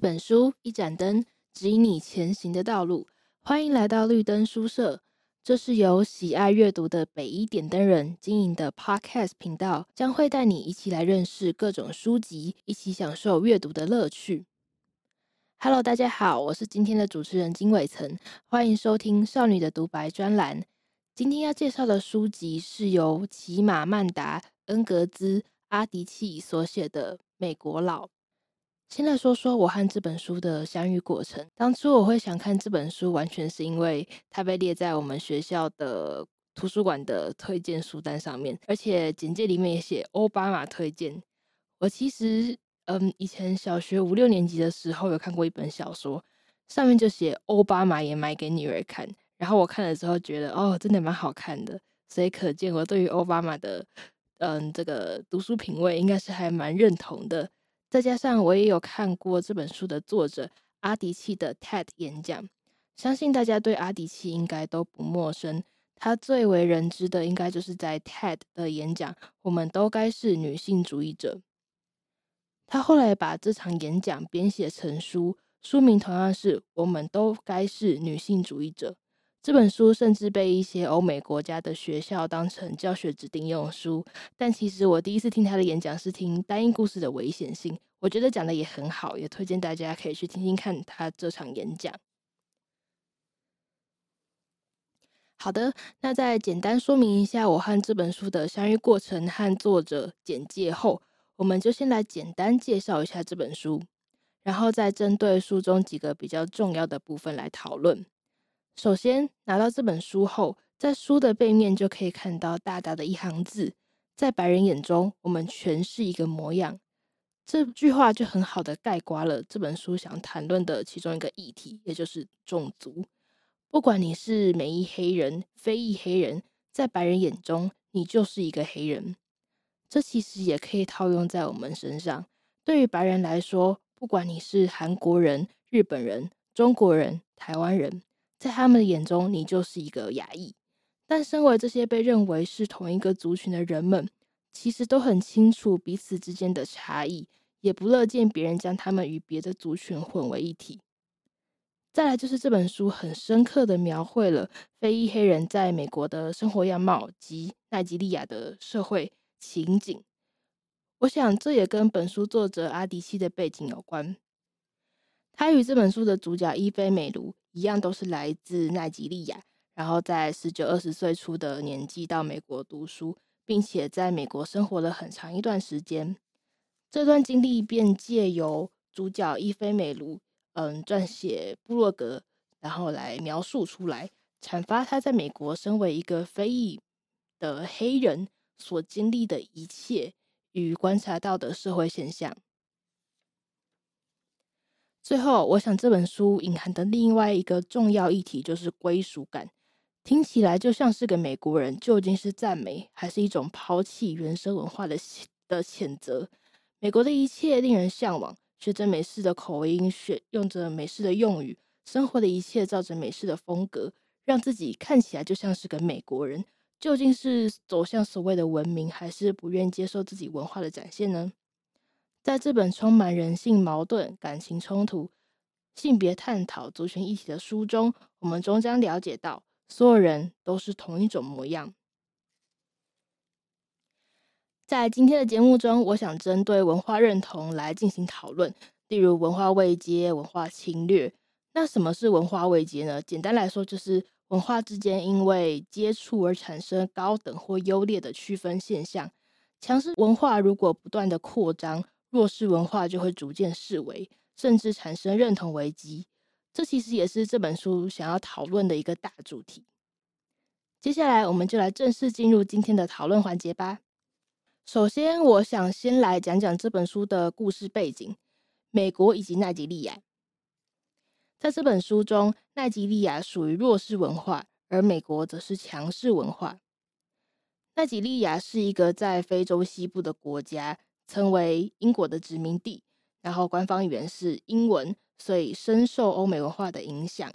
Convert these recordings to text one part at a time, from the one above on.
本书，一盏灯，指引你前行的道路。欢迎来到绿灯书社，这是由喜爱阅读的北一点灯人经营的 Podcast 频道，将会带你一起来认识各种书籍，一起享受阅读的乐趣。Hello，大家好，我是今天的主持人金伟岑，欢迎收听少女的独白专栏。今天要介绍的书籍是由齐玛曼达·恩格兹·阿迪契所写的《美国佬》。先来说说我和这本书的相遇过程。当初我会想看这本书，完全是因为它被列在我们学校的图书馆的推荐书单上面，而且简介里面也写欧巴马推荐。我其实，嗯，以前小学五六年级的时候有看过一本小说，上面就写欧巴马也买给女儿看。然后我看了之后觉得，哦，真的蛮好看的，所以可见我对于欧巴马的，嗯，这个读书品味应该是还蛮认同的。再加上我也有看过这本书的作者阿迪契的 TED 演讲，相信大家对阿迪契应该都不陌生。他最为人知的应该就是在 TED 的演讲，我们都该是女性主义者。他后来把这场演讲编写成书，书名同样是我们都该是女性主义者。这本书甚至被一些欧美国家的学校当成教学指定用书，但其实我第一次听他的演讲是听单一故事的危险性，我觉得讲的也很好，也推荐大家可以去听听看他这场演讲。好的，那再简单说明一下我和这本书的相遇过程和作者简介后，我们就先来简单介绍一下这本书，然后再针对书中几个比较重要的部分来讨论。首先拿到这本书后，在书的背面就可以看到大大的一行字：“在白人眼中，我们全是一个模样。”这句话就很好的概括了这本书想谈论的其中一个议题，也就是种族。不管你是美裔黑人、非裔黑人，在白人眼中，你就是一个黑人。这其实也可以套用在我们身上。对于白人来说，不管你是韩国人、日本人、中国人、台湾人。在他们的眼中，你就是一个亚裔。但身为这些被认为是同一个族群的人们，其实都很清楚彼此之间的差异，也不乐见别人将他们与别的族群混为一体。再来就是这本书很深刻的描绘了非裔黑人在美国的生活样貌及奈及利亚的社会情景。我想这也跟本书作者阿迪西的背景有关。他与这本书的主角伊菲美卢。一样都是来自奈及利亚，然后在十九二十岁初的年纪到美国读书，并且在美国生活了很长一段时间。这段经历便借由主角伊菲美卢，嗯，撰写布洛格，然后来描述出来，阐发他在美国身为一个非裔的黑人所经历的一切与观察到的社会现象。最后，我想这本书隐含的另外一个重要议题就是归属感。听起来就像是个美国人，究竟是赞美，还是一种抛弃原生文化的的谴责？美国的一切令人向往，学着美式的口音，学用着美式的用语，生活的一切照着美式的风格，让自己看起来就像是个美国人。究竟是走向所谓的文明，还是不愿接受自己文化的展现呢？在这本充满人性矛盾、感情冲突、性别探讨、族群议题的书中，我们终将了解到，所有人都是同一种模样。在今天的节目中，我想针对文化认同来进行讨论，例如文化位阶、文化侵略。那什么是文化位阶呢？简单来说，就是文化之间因为接触而产生高等或优劣的区分现象。强势文化如果不断的扩张，弱势文化就会逐渐式微，甚至产生认同危机。这其实也是这本书想要讨论的一个大主题。接下来，我们就来正式进入今天的讨论环节吧。首先，我想先来讲讲这本书的故事背景：美国以及奈及利亚。在这本书中，奈及利亚属于弱势文化，而美国则是强势文化。奈及利亚是一个在非洲西部的国家。成为英国的殖民地，然后官方语言是英文，所以深受欧美文化的影响。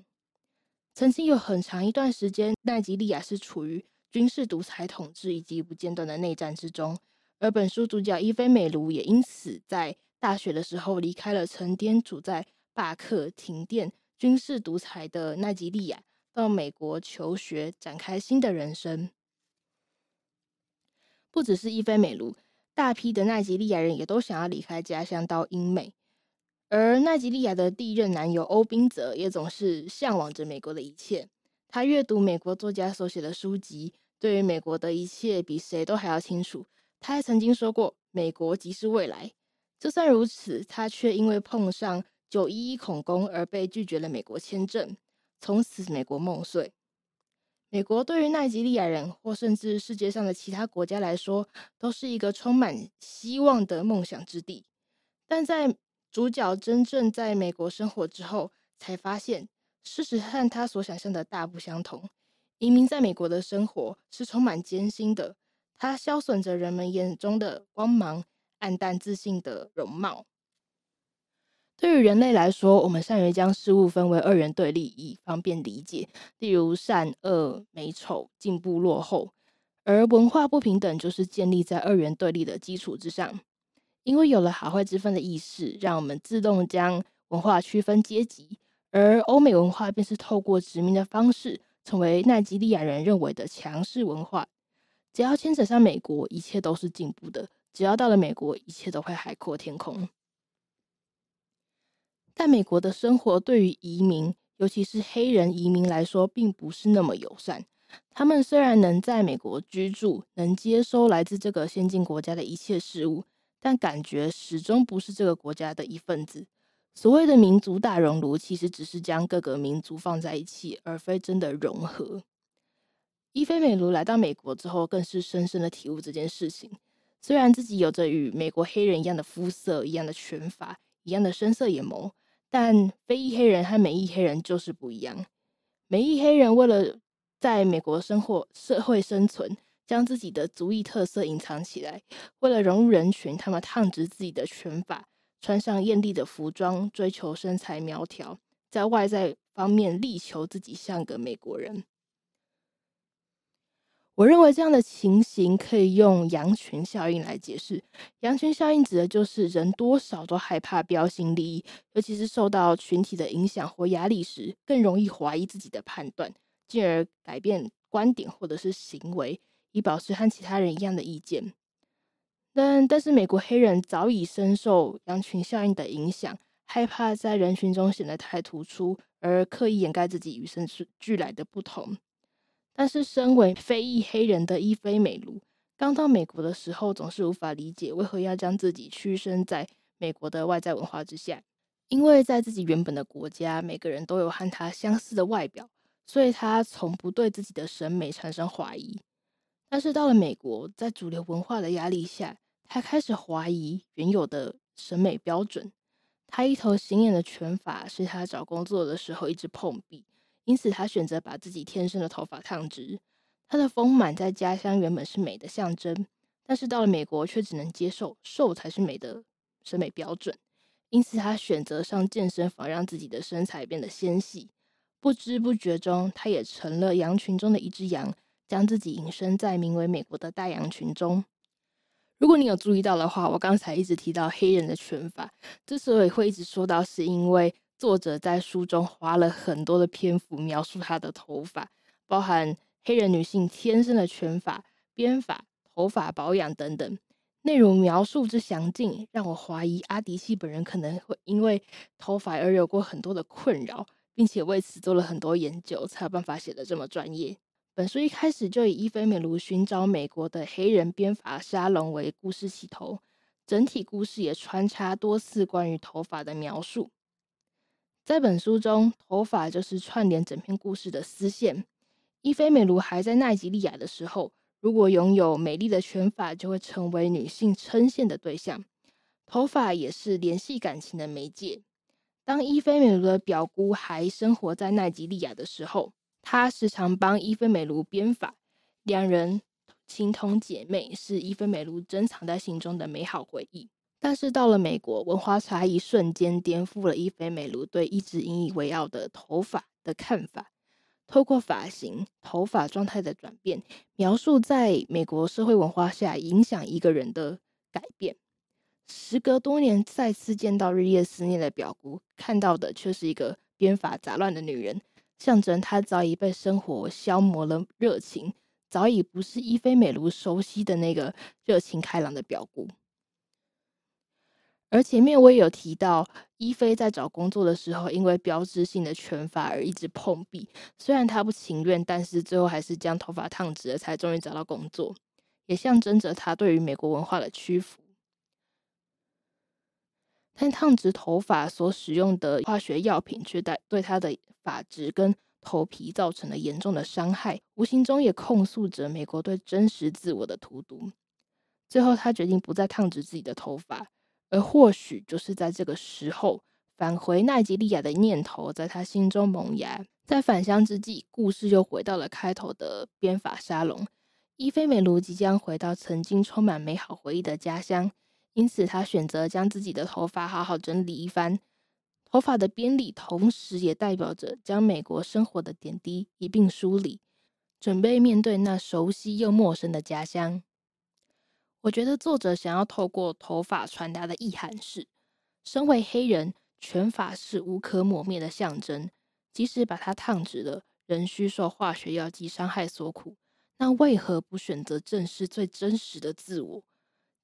曾经有很长一段时间，奈及利亚是处于军事独裁统治以及不间断的内战之中，而本书主角伊菲美卢也因此在大学的时候离开了成天处在罢课、停电、军事独裁的奈及利亚，到美国求学，展开新的人生。不只是伊菲美卢，大批的奈及利亚人也都想要离开家乡到英美。而奈及利亚的第一任男友欧宾泽也总是向往着美国的一切。他阅读美国作家所写的书籍，对于美国的一切比谁都还要清楚。他还曾经说过：“美国即是未来。”就算如此，他却因为碰上九一一恐攻而被拒绝了美国签证，从此美国梦碎。美国对于奈及利亚人，或甚至世界上的其他国家来说，都是一个充满希望的梦想之地，但在主角真正在美国生活之后，才发现事实和他所想象的大不相同。移民在美国的生活是充满艰辛的，它消损着人们眼中的光芒，黯淡自信的容貌。对于人类来说，我们善于将事物分为二元对立，以方便理解，例如善恶、美丑、进步落后。而文化不平等就是建立在二元对立的基础之上。因为有了好坏之分的意识，让我们自动将文化区分阶级，而欧美文化便是透过殖民的方式，成为奈及利亚人认为的强势文化。只要牵扯上美国，一切都是进步的；只要到了美国，一切都会海阔天空。但美国的生活对于移民，尤其是黑人移民来说，并不是那么友善。他们虽然能在美国居住，能接收来自这个先进国家的一切事物。但感觉始终不是这个国家的一份子。所谓的民族大熔炉，其实只是将各个民族放在一起，而非真的融合。伊菲美卢来到美国之后，更是深深的体悟这件事情。虽然自己有着与美国黑人一样的肤色、一样的拳法、一样的深色眼眸，但非裔黑人和美裔黑人就是不一样。美裔黑人为了在美国生活、社会生存。将自己的族裔特色隐藏起来，为了融入人群，他们烫直自己的拳发，穿上艳丽的服装，追求身材苗条，在外在方面力求自己像个美国人。我认为这样的情形可以用羊群效应来解释。羊群效应指的就是人多少都害怕标新立异，尤其是受到群体的影响或压力时，更容易怀疑自己的判断，进而改变观点或者是行为。以保持和其他人一样的意见，但但是美国黑人早已深受羊群效应的影响，害怕在人群中显得太突出，而刻意掩盖自己与生俱来的不同。但是身为非裔黑人的伊菲美卢，刚到美国的时候，总是无法理解为何要将自己屈身在美国的外在文化之下，因为在自己原本的国家，每个人都有和他相似的外表，所以他从不对自己的审美产生怀疑。但是到了美国，在主流文化的压力下，他开始怀疑原有的审美标准。他一头显眼的拳发是他找工作的时候一直碰壁，因此他选择把自己天生的头发烫直。他的丰满在家乡原本是美的象征，但是到了美国却只能接受瘦才是美的审美标准，因此他选择上健身房，让自己的身材变得纤细。不知不觉中，他也成了羊群中的一只羊。将自己隐身在名为美国的大羊群中。如果你有注意到的话，我刚才一直提到黑人的拳法，之所以会一直说到，是因为作者在书中花了很多的篇幅描述她的头发，包含黑人女性天生的拳法、编发、头发保养等等，内容描述之详尽，让我怀疑阿迪西本人可能会因为头发而有过很多的困扰，并且为此做了很多研究，才有办法写得这么专业。本书一开始就以伊菲美卢寻找美国的黑人编发沙龙为故事起头，整体故事也穿插多次关于头发的描述。在本书中，头发就是串联整篇故事的丝线。伊菲美卢还在奈及利亚的时候，如果拥有美丽的拳发，就会成为女性称羡的对象。头发也是联系感情的媒介。当伊菲美卢的表姑还生活在奈及利亚的时候，她时常帮伊菲美卢编发，两人情同姐妹，是伊菲美卢珍藏在心中的美好回忆。但是到了美国，文化差异瞬间颠覆了伊菲美卢对一直引以为傲的头发的看法。透过发型、头发状态的转变，描述在美国社会文化下影响一个人的改变。时隔多年再次见到日夜思念的表姑，看到的却是一个编发杂乱的女人，象征她早已被生活消磨了热情，早已不是伊菲美卢熟悉的那个热情开朗的表姑。而前面我也有提到，伊菲在找工作的时候，因为标志性的卷发而一直碰壁。虽然她不情愿，但是最后还是将头发烫直了，才终于找到工作，也象征着她对于美国文化的屈服。但烫直头发所使用的化学药品，却带对她的发质跟头皮造成了严重的伤害，无形中也控诉着美国对真实自我的荼毒。最后，她决定不再烫直自己的头发。而或许就是在这个时候，返回奈及利亚的念头在他心中萌芽。在返乡之际，故事又回到了开头的编发沙龙。伊菲美卢即将回到曾经充满美好回忆的家乡，因此他选择将自己的头发好好整理一番。头发的编理，同时也代表着将美国生活的点滴一并梳理，准备面对那熟悉又陌生的家乡。我觉得作者想要透过头发传达的意涵是：身为黑人，卷发是无可磨灭的象征。即使把它烫直了，仍需受化学药剂伤害所苦。那为何不选择正视最真实的自我？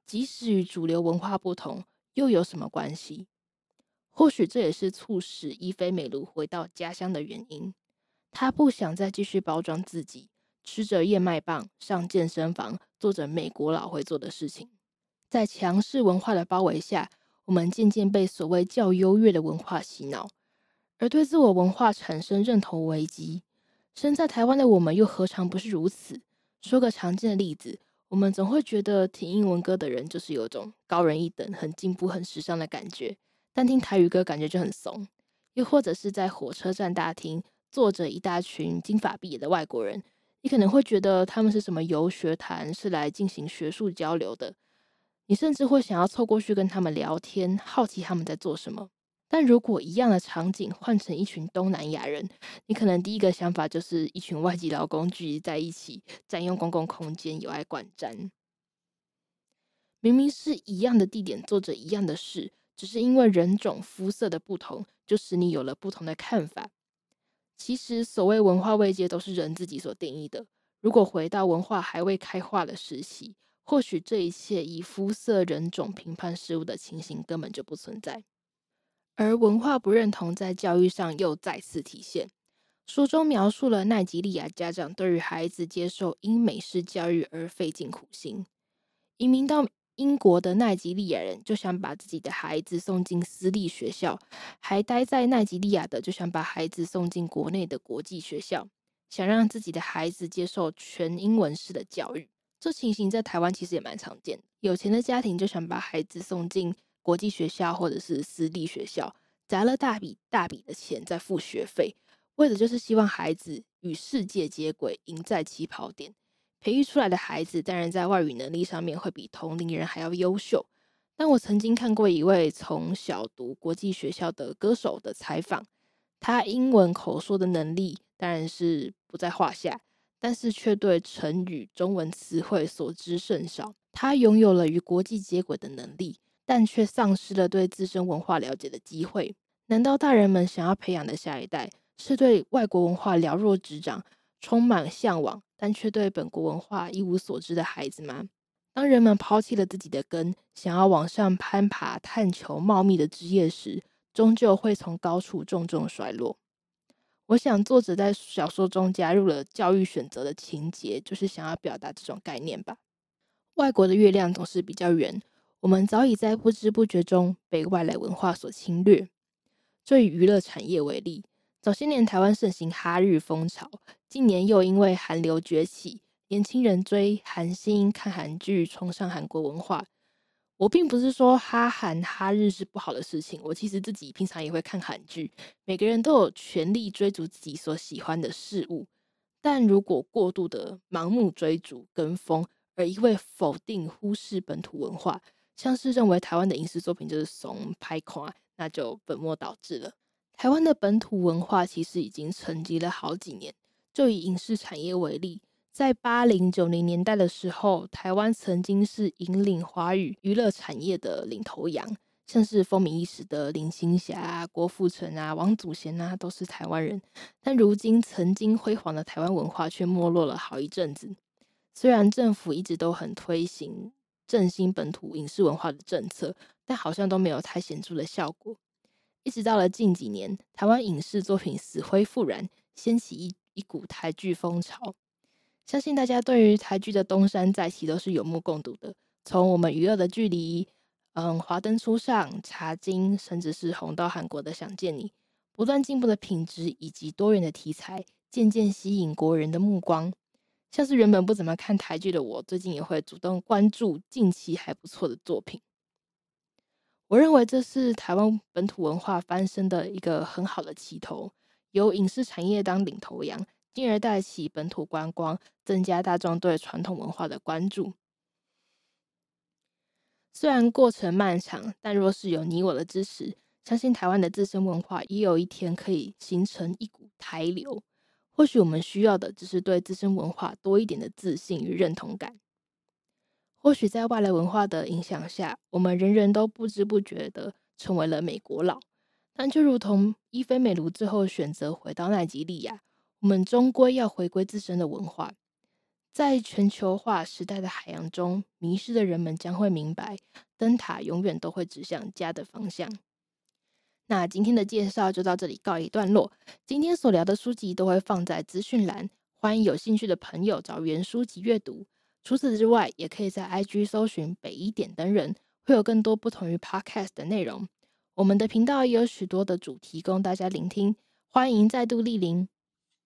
即使与主流文化不同，又有什么关系？或许这也是促使伊菲美卢回到家乡的原因。他不想再继续包装自己。吃着燕麦棒，上健身房，做着美国佬会做的事情，在强势文化的包围下，我们渐渐被所谓较优越的文化洗脑，而对自我文化产生认同危机。身在台湾的我们，又何尝不是如此？说个常见的例子，我们总会觉得听英文歌的人就是有种高人一等、很进步、很时尚的感觉，但听台语歌感觉就很怂。又或者是在火车站大厅坐着一大群金发碧眼的外国人。你可能会觉得他们是什么游学团，是来进行学术交流的。你甚至会想要凑过去跟他们聊天，好奇他们在做什么。但如果一样的场景换成一群东南亚人，你可能第一个想法就是一群外籍劳工聚集在一起，占用公共空间，有碍观瞻。明明是一样的地点，做着一样的事，只是因为人种肤色的不同，就使你有了不同的看法。其实，所谓文化慰藉都是人自己所定义的。如果回到文化还未开化的时期，或许这一切以肤色、人种评判事物的情形根本就不存在。而文化不认同在教育上又再次体现。书中描述了奈及利亚家长对于孩子接受英美式教育而费尽苦心，移民到。英国的奈及利亚人就想把自己的孩子送进私立学校，还待在奈及利亚的就想把孩子送进国内的国际学校，想让自己的孩子接受全英文式的教育。这情形在台湾其实也蛮常见的，有钱的家庭就想把孩子送进国际学校或者是私立学校，砸了大笔大笔的钱在付学费，为的就是希望孩子与世界接轨，赢在起跑点。培育出来的孩子，当然在外语能力上面会比同龄人还要优秀。但我曾经看过一位从小读国际学校的歌手的采访，他英文口说的能力当然是不在话下，但是却对成语、中文词汇所知甚少。他拥有了与国际接轨的能力，但却丧失了对自身文化了解的机会。难道大人们想要培养的下一代，是对外国文化了若指掌，充满向往，但却对本国文化一无所知的孩子吗？当人们抛弃了自己的根，想要往上攀爬、探求茂密的枝叶时，终究会从高处重重摔落。我想，作者在小说中加入了教育选择的情节，就是想要表达这种概念吧。外国的月亮总是比较圆，我们早已在不知不觉中被外来文化所侵略。就以娱乐产业为例。早些年台湾盛行哈日风潮，近年又因为韩流崛起，年轻人追韩星、看韩剧，崇尚韩国文化。我并不是说哈韩哈日是不好的事情，我其实自己平常也会看韩剧。每个人都有权利追逐自己所喜欢的事物，但如果过度的盲目追逐跟风，而一味否定忽视本土文化，像是认为台湾的影视作品就是怂拍垮，那就本末倒置了。台湾的本土文化其实已经沉寂了好几年。就以影视产业为例，在八零九零年代的时候，台湾曾经是引领华语娱乐产业的领头羊，像是风靡一时的林青霞、郭富城啊、王祖贤啊，都是台湾人。但如今，曾经辉煌的台湾文化却没落了好一阵子。虽然政府一直都很推行振兴本土影视文化的政策，但好像都没有太显著的效果。一直到了近几年，台湾影视作品死灰复燃，掀起一一股台剧风潮。相信大家对于台剧的东山再起都是有目共睹的。从我们娱乐的距离，嗯，华灯初上、茶经，甚至是红到韩国的想见你，不断进步的品质以及多元的题材，渐渐吸引国人的目光。像是原本不怎么看台剧的我，最近也会主动关注近期还不错的作品。我认为这是台湾本土文化翻身的一个很好的起头，由影视产业当领头羊。进而带起本土观光，增加大众对传统文化的关注。虽然过程漫长，但若是有你我的支持，相信台湾的自身文化也有一天可以形成一股台流。或许我们需要的只是对自身文化多一点的自信与认同感。或许在外来文化的影响下，我们人人都不知不觉的成为了美国佬。但就如同伊菲美卢最后选择回到奈及利亚。我们终归要回归自身的文化，在全球化时代的海洋中，迷失的人们将会明白，灯塔永远都会指向家的方向。那今天的介绍就到这里告一段落。今天所聊的书籍都会放在资讯栏，欢迎有兴趣的朋友找原书籍阅读。除此之外，也可以在 IG 搜寻北一点灯人，会有更多不同于 Podcast 的内容。我们的频道也有许多的主题供大家聆听，欢迎再度莅临。